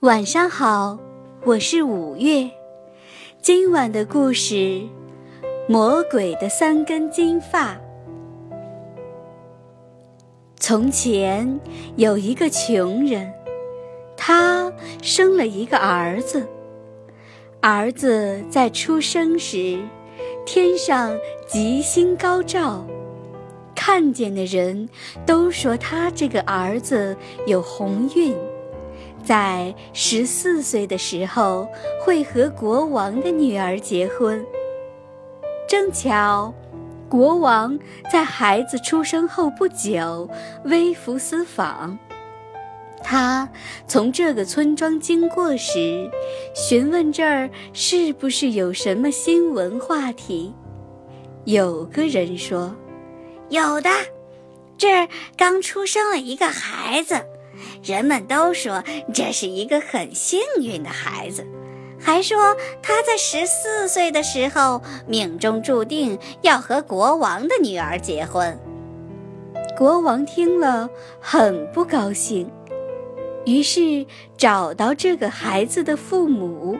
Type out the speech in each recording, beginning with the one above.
晚上好，我是五月。今晚的故事《魔鬼的三根金发》。从前有一个穷人，他生了一个儿子。儿子在出生时，天上吉星高照，看见的人都说他这个儿子有鸿运。在十四岁的时候，会和国王的女儿结婚。正巧，国王在孩子出生后不久微服私访。他从这个村庄经过时，询问这儿是不是有什么新闻话题。有个人说：“有的，这儿刚出生了一个孩子。”人们都说这是一个很幸运的孩子，还说他在十四岁的时候命中注定要和国王的女儿结婚。国王听了很不高兴，于是找到这个孩子的父母，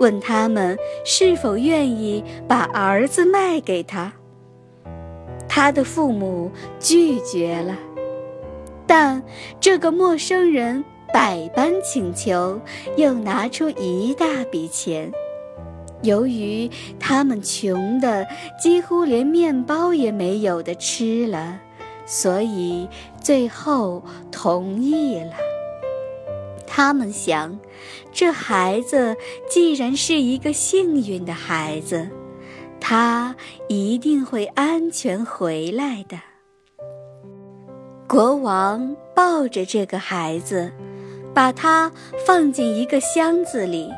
问他们是否愿意把儿子卖给他。他的父母拒绝了。但这个陌生人百般请求，又拿出一大笔钱。由于他们穷的几乎连面包也没有的吃了，所以最后同意了。他们想，这孩子既然是一个幸运的孩子，他一定会安全回来的。国王抱着这个孩子，把他放进一个箱子里，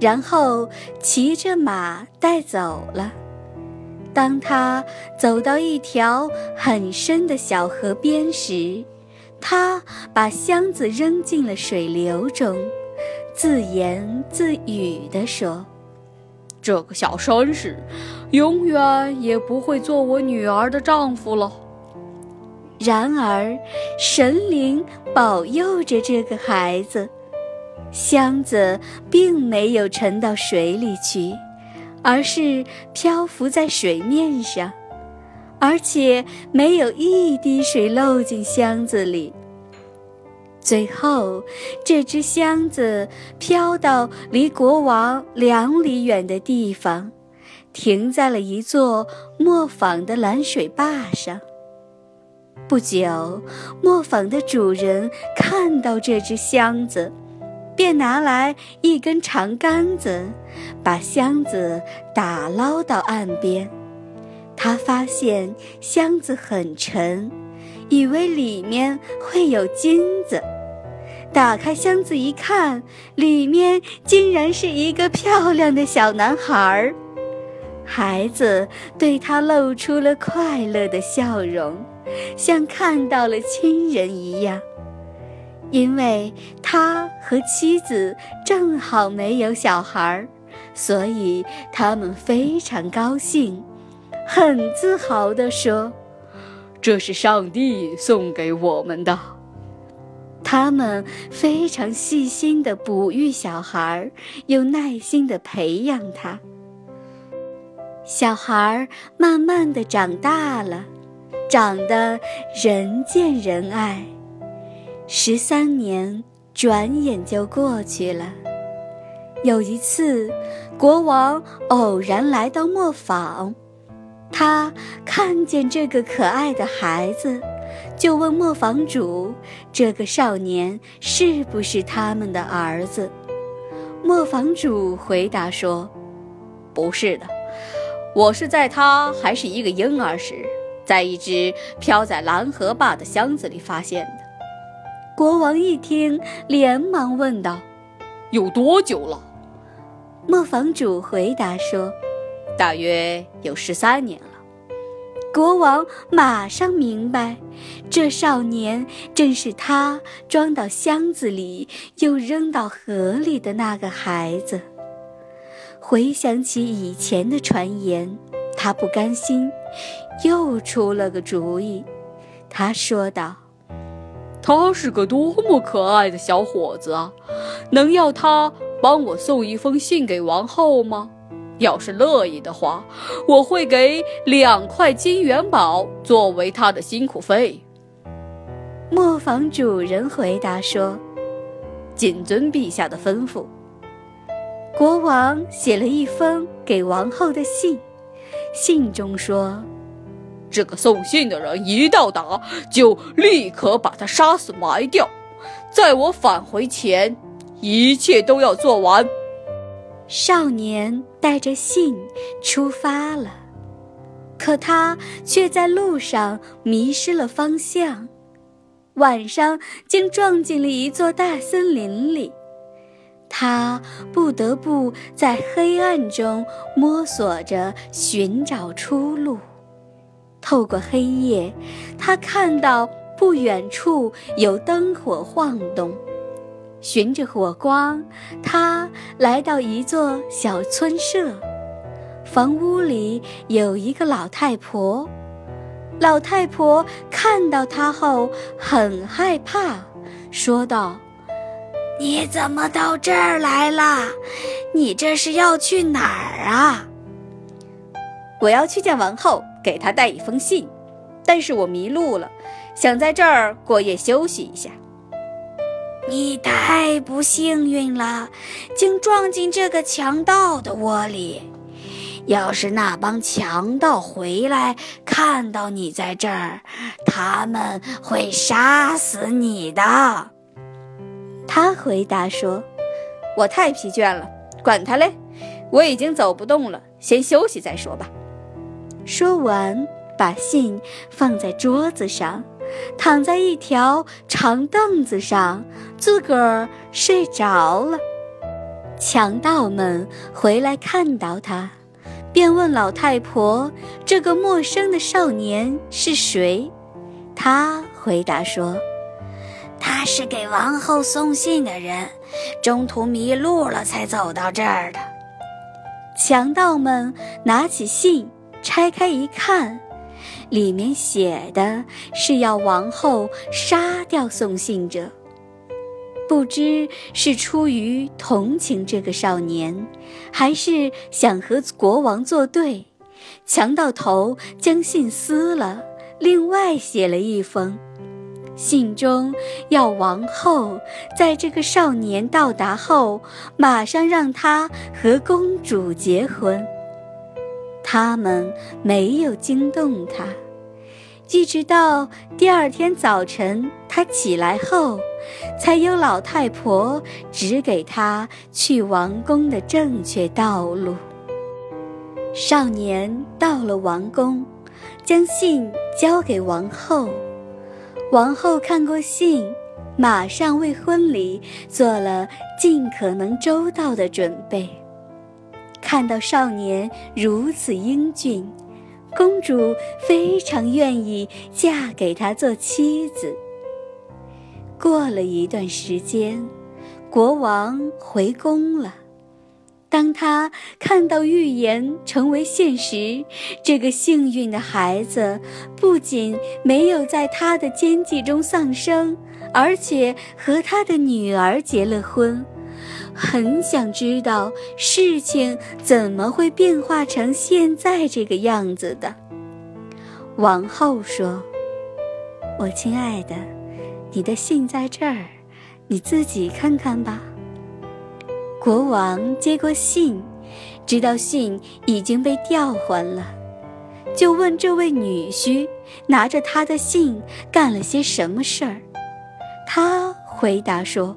然后骑着马带走了。当他走到一条很深的小河边时，他把箱子扔进了水流中，自言自语地说：“这个小绅士，永远也不会做我女儿的丈夫了。”然而，神灵保佑着这个孩子，箱子并没有沉到水里去，而是漂浮在水面上，而且没有一滴水漏进箱子里。最后，这只箱子飘到离国王两里远的地方，停在了一座磨坊的拦水坝上。不久，磨坊的主人看到这只箱子，便拿来一根长杆子，把箱子打捞到岸边。他发现箱子很沉，以为里面会有金子。打开箱子一看，里面竟然是一个漂亮的小男孩。孩子对他露出了快乐的笑容。像看到了亲人一样，因为他和妻子正好没有小孩，所以他们非常高兴，很自豪地说：“这是上帝送给我们的。”他们非常细心地哺育小孩，又耐心地培养他。小孩慢慢地长大了。长得人见人爱，十三年转眼就过去了。有一次，国王偶然来到磨坊，他看见这个可爱的孩子，就问磨坊主：“这个少年是不是他们的儿子？”磨坊主回答说：“不是的，我是在他还是一个婴儿时。”在一只飘在蓝河坝的箱子里发现的。国王一听，连忙问道：“有多久了？”磨坊主回答说：“大约有十三年了。”国王马上明白，这少年正是他装到箱子里又扔到河里的那个孩子。回想起以前的传言。他不甘心，又出了个主意。他说道：“他是个多么可爱的小伙子啊！能要他帮我送一封信给王后吗？要是乐意的话，我会给两块金元宝作为他的辛苦费。磨坊主人回答说：“谨遵陛下的吩咐。”国王写了一封给王后的信，信中说：“这个送信的人一到达，就立刻把他杀死埋掉，在我返回前，一切都要做完。”少年带着信出发了，可他却在路上迷失了方向，晚上竟撞进了一座大森林里。他不得不在黑暗中摸索着寻找出路。透过黑夜，他看到不远处有灯火晃动。循着火光，他来到一座小村舍。房屋里有一个老太婆。老太婆看到他后很害怕，说道：“你怎么到这儿来了？你这是要去哪儿啊？”“我要去见王后，给她带一封信。但是我迷路了，想在这儿过夜休息一下。”你太不幸运了，竟撞进这个强盗的窝里。要是那帮强盗回来看到你在这儿，他们会杀死你的。他回答说：“我太疲倦了，管他嘞，我已经走不动了，先休息再说吧。”说完，把信放在桌子上。躺在一条长凳子上，自个儿睡着了。强盗们回来看到他，便问老太婆：“这个陌生的少年是谁？”他回答说：“他是给王后送信的人，中途迷路了才走到这儿的。”强盗们拿起信，拆开一看。里面写的是要王后杀掉送信者，不知是出于同情这个少年，还是想和国王作对。强盗头将信撕了，另外写了一封，信中要王后在这个少年到达后，马上让他和公主结婚。他们没有惊动他，一直到第二天早晨，他起来后，才有老太婆指给他去王宫的正确道路。少年到了王宫，将信交给王后。王后看过信，马上为婚礼做了尽可能周到的准备。看到少年如此英俊，公主非常愿意嫁给他做妻子。过了一段时间，国王回宫了。当他看到预言成为现实，这个幸运的孩子不仅没有在他的奸计中丧生，而且和他的女儿结了婚。很想知道事情怎么会变化成现在这个样子的。王后说：“我亲爱的，你的信在这儿，你自己看看吧。”国王接过信，知道信已经被调换了，就问这位女婿拿着他的信干了些什么事儿。他回答说。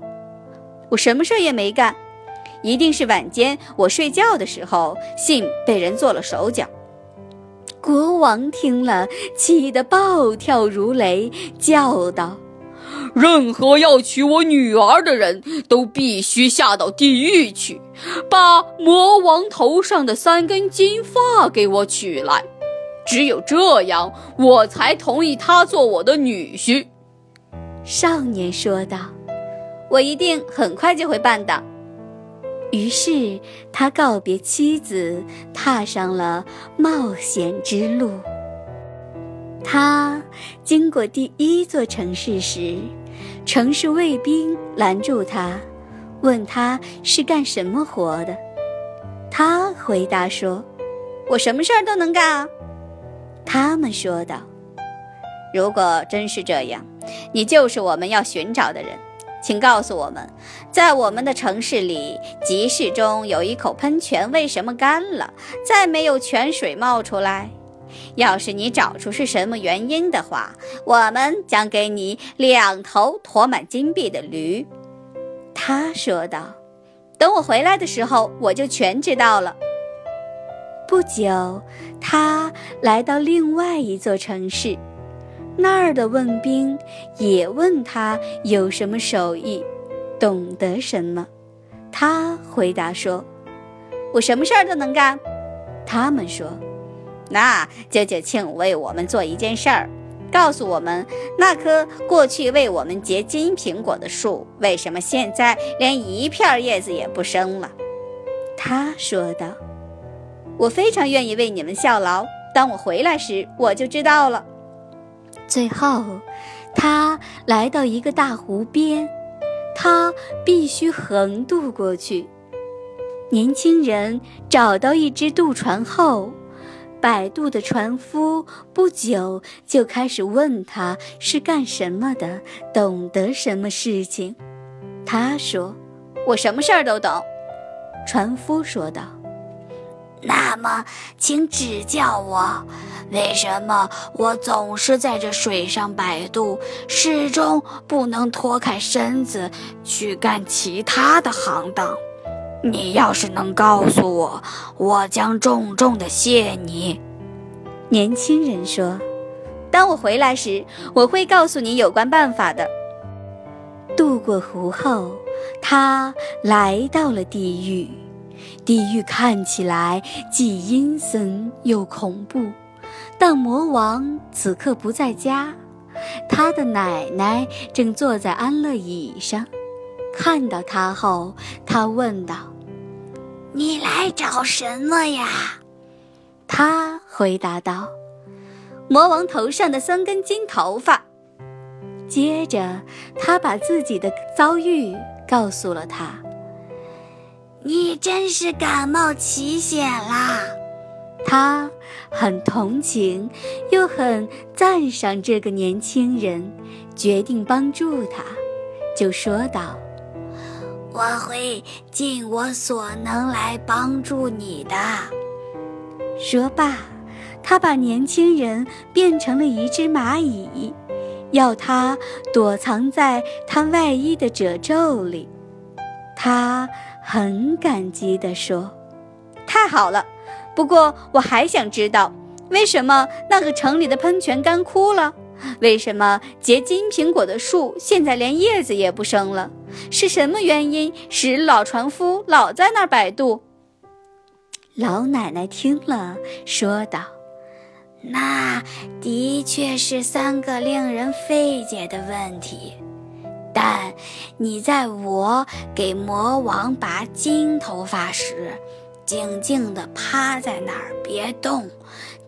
我什么事儿也没干，一定是晚间我睡觉的时候，信被人做了手脚。国王听了，气得暴跳如雷，叫道：“任何要娶我女儿的人都必须下到地狱去，把魔王头上的三根金发给我取来，只有这样，我才同意他做我的女婿。”少年说道。我一定很快就会办的。于是他告别妻子，踏上了冒险之路。他经过第一座城市时，城市卫兵拦住他，问他是干什么活的。他回答说：“我什么事儿都能干啊。”他们说道：“如果真是这样，你就是我们要寻找的人。请告诉我们，在我们的城市里集市中有一口喷泉，为什么干了，再没有泉水冒出来？要是你找出是什么原因的话，我们将给你两头驮满金币的驴。”他说道。等我回来的时候，我就全知道了。不久，他来到另外一座城市，那儿的问兵也问他有什么手艺，懂得什么。他回答说：“我什么事儿都能干。”他们说：“那就请为我们做一件事儿。”告诉我们，那棵过去为我们结金苹果的树，为什么现在连一片叶子也不生了？他说道：“我非常愿意为你们效劳。当我回来时，我就知道了。”最后，他来到一个大湖边，他必须横渡过去。年轻人找到一只渡船后。摆渡的船夫不久就开始问他是干什么的，懂得什么事情。他说：“我什么事儿都懂。”船夫说道：“那么，请指教我，为什么我总是在这水上摆渡，始终不能脱开身子去干其他的行当？”你要是能告诉我，我将重重的谢你。”年轻人说，“当我回来时，我会告诉你有关办法的。”渡过湖后，他来到了地狱。地狱看起来既阴森又恐怖，但魔王此刻不在家，他的奶奶正坐在安乐椅上。看到他后，他问道。你来找什么呀？他回答道：“魔王头上的三根金头发。”接着，他把自己的遭遇告诉了他。你真是感冒奇险啦！他很同情，又很赞赏这个年轻人，决定帮助他，就说道。我会尽我所能来帮助你的。说罢，他把年轻人变成了一只蚂蚁，要他躲藏在他外衣的褶皱里。他很感激地说：“太好了！不过我还想知道，为什么那个城里的喷泉干枯了？为什么结金苹果的树现在连叶子也不生了？”是什么原因使老船夫老在那儿摆渡？老奶奶听了，说道：“那的确是三个令人费解的问题。但你在我给魔王拔金头发时，静静地趴在那儿别动，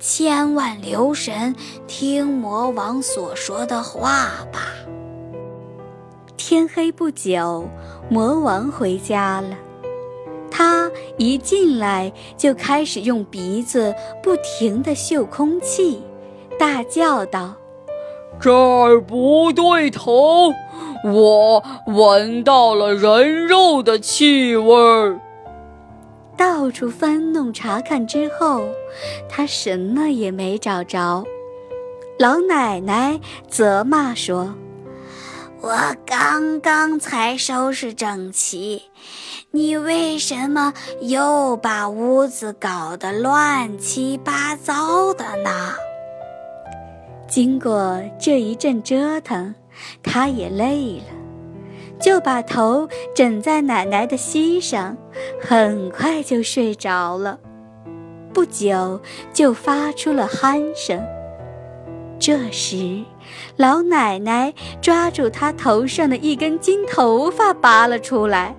千万留神听魔王所说的话吧。”天黑不久，魔王回家了。他一进来就开始用鼻子不停地嗅空气，大叫道：“这儿不对头，我闻到了人肉的气味儿。”到处翻弄查看之后，他什么也没找着。老奶奶责骂说。我刚刚才收拾整齐，你为什么又把屋子搞得乱七八糟的呢？经过这一阵折腾，他也累了，就把头枕在奶奶的膝上，很快就睡着了。不久就发出了鼾声。这时，老奶奶抓住他头上的一根金头发，拔了出来。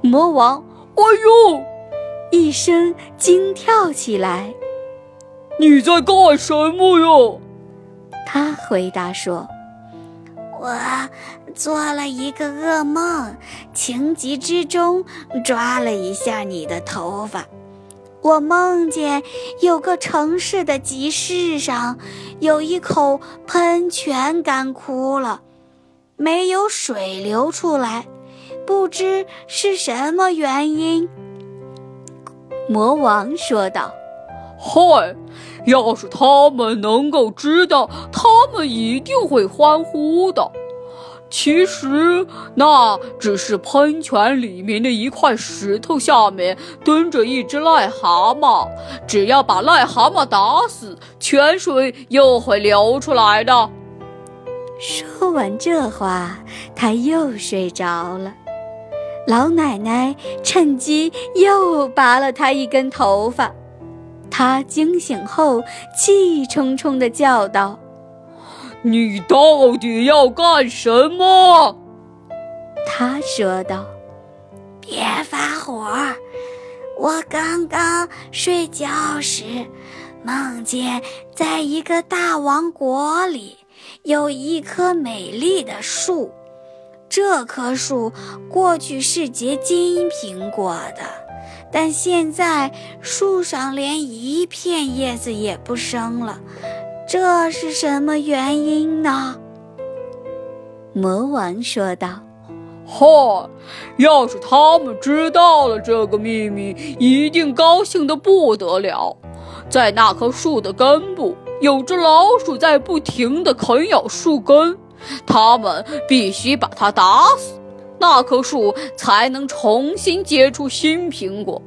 魔王“哎呦”一声惊跳起来。“你在干什么呀？”他回答说：“我做了一个噩梦，情急之中抓了一下你的头发。我梦见有个城市的集市上，有一口喷泉干枯了，没有水流出来，不知是什么原因。魔王说道：“嗨，要是他们能够知道，他们一定会欢呼的。”其实那只是喷泉里面的一块石头，下面蹲着一只癞蛤蟆。只要把癞蛤蟆打死，泉水又会流出来的。说完这话，他又睡着了。老奶奶趁机又拔了他一根头发。他惊醒后，气冲冲地叫道。你到底要干什么？他说道：“别发火，我刚刚睡觉时梦见，在一个大王国里有一棵美丽的树，这棵树过去是结金苹果的，但现在树上连一片叶子也不生了。”这是什么原因呢？魔王说道：“哈，要是他们知道了这个秘密，一定高兴得不得了。在那棵树的根部，有只老鼠在不停地啃咬树根，他们必须把它打死，那棵树才能重新结出新苹果。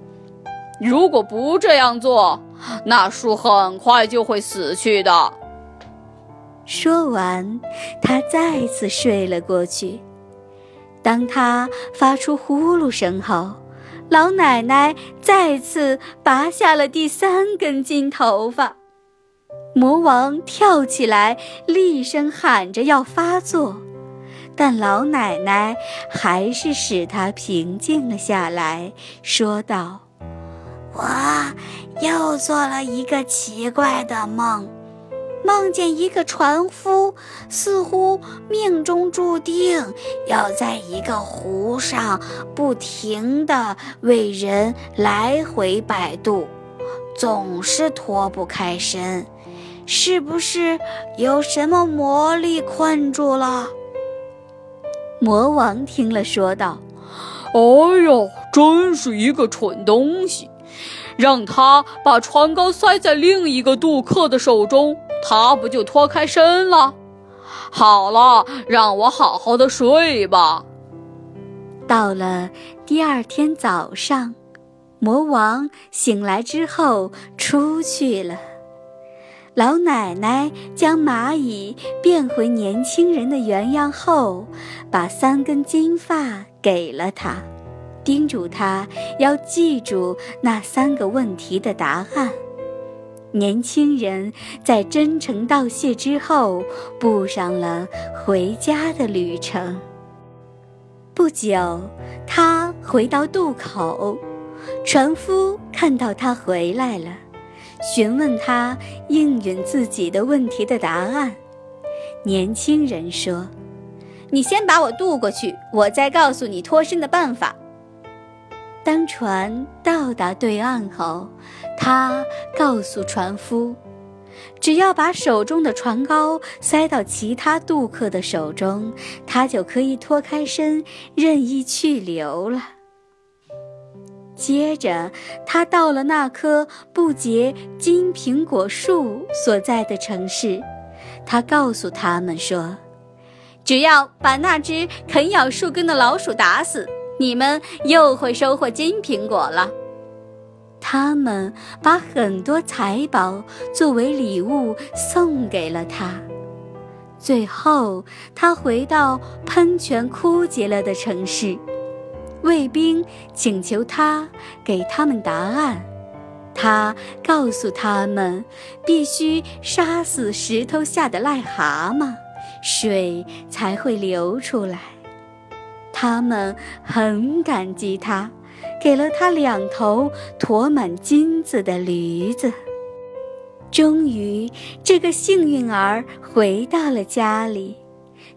如果不这样做，”那树很快就会死去的。说完，他再次睡了过去。当他发出呼噜声后，老奶奶再次拔下了第三根金头发。魔王跳起来，厉声喊着要发作，但老奶奶还是使他平静了下来，说道。我又做了一个奇怪的梦，梦见一个船夫似乎命中注定要在一个湖上不停地为人来回摆渡，总是脱不开身。是不是有什么魔力困住了？魔王听了说道：“哎呦，真是一个蠢东西！”让他把船篙塞在另一个渡客的手中，他不就脱开身了？好了，让我好好的睡吧。到了第二天早上，魔王醒来之后出去了。老奶奶将蚂蚁变回年轻人的原样后，把三根金发给了他。叮嘱他要记住那三个问题的答案。年轻人在真诚道谢之后，步上了回家的旅程。不久，他回到渡口，船夫看到他回来了，询问他应允自己的问题的答案。年轻人说：“你先把我渡过去，我再告诉你脱身的办法。”当船到达对岸后，他告诉船夫：“只要把手中的船篙塞到其他渡客的手中，他就可以脱开身，任意去留了。”接着，他到了那棵不结金苹果树所在的城市，他告诉他们说：“只要把那只啃咬树根的老鼠打死。”你们又会收获金苹果了。他们把很多财宝作为礼物送给了他。最后，他回到喷泉枯竭了的城市，卫兵请求他给他们答案。他告诉他们，必须杀死石头下的癞蛤蟆，水才会流出来。他们很感激他，给了他两头驮满金子的驴子。终于，这个幸运儿回到了家里，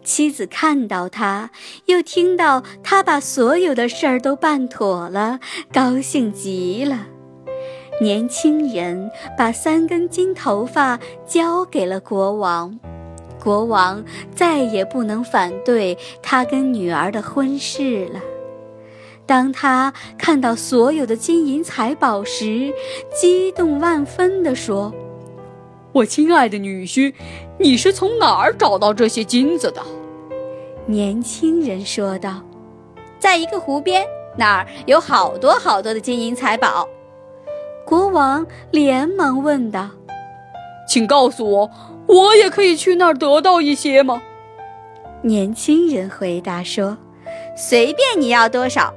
妻子看到他，又听到他把所有的事儿都办妥了，高兴极了。年轻人把三根金头发交给了国王，国王再也不能反对他跟女儿的婚事了。当他看到所有的金银财宝时，激动万分地说：“我亲爱的女婿，你是从哪儿找到这些金子的？”年轻人说道：“在一个湖边，那儿有好多好多的金银财宝。”国王连忙问道：“请告诉我，我也可以去那儿得到一些吗？”年轻人回答说：“随便你要多少。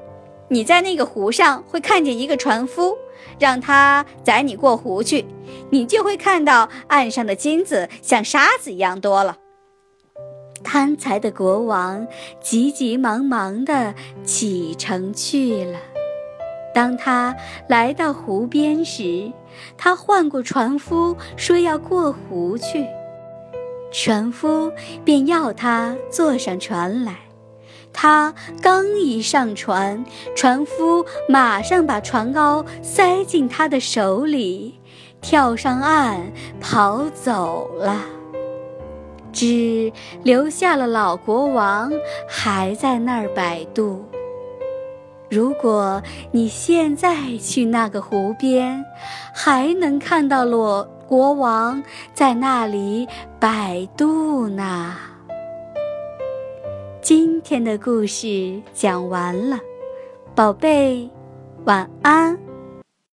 你在那个湖上会看见一个船夫，让他载你过湖去，你就会看到岸上的金子像沙子一样多了。”贪财的国王急急忙忙地启程去了。当他来到湖边时，他唤过船夫，说要过湖去。船夫便要他坐上船来。他刚一上船，船夫马上把船篙塞进他的手里，跳上岸跑走了，只留下了老国王还在那儿摆渡。如果你现在去那个湖边，还能看到裸国王在那里摆渡呢。今天的故事讲完了，宝贝，晚安。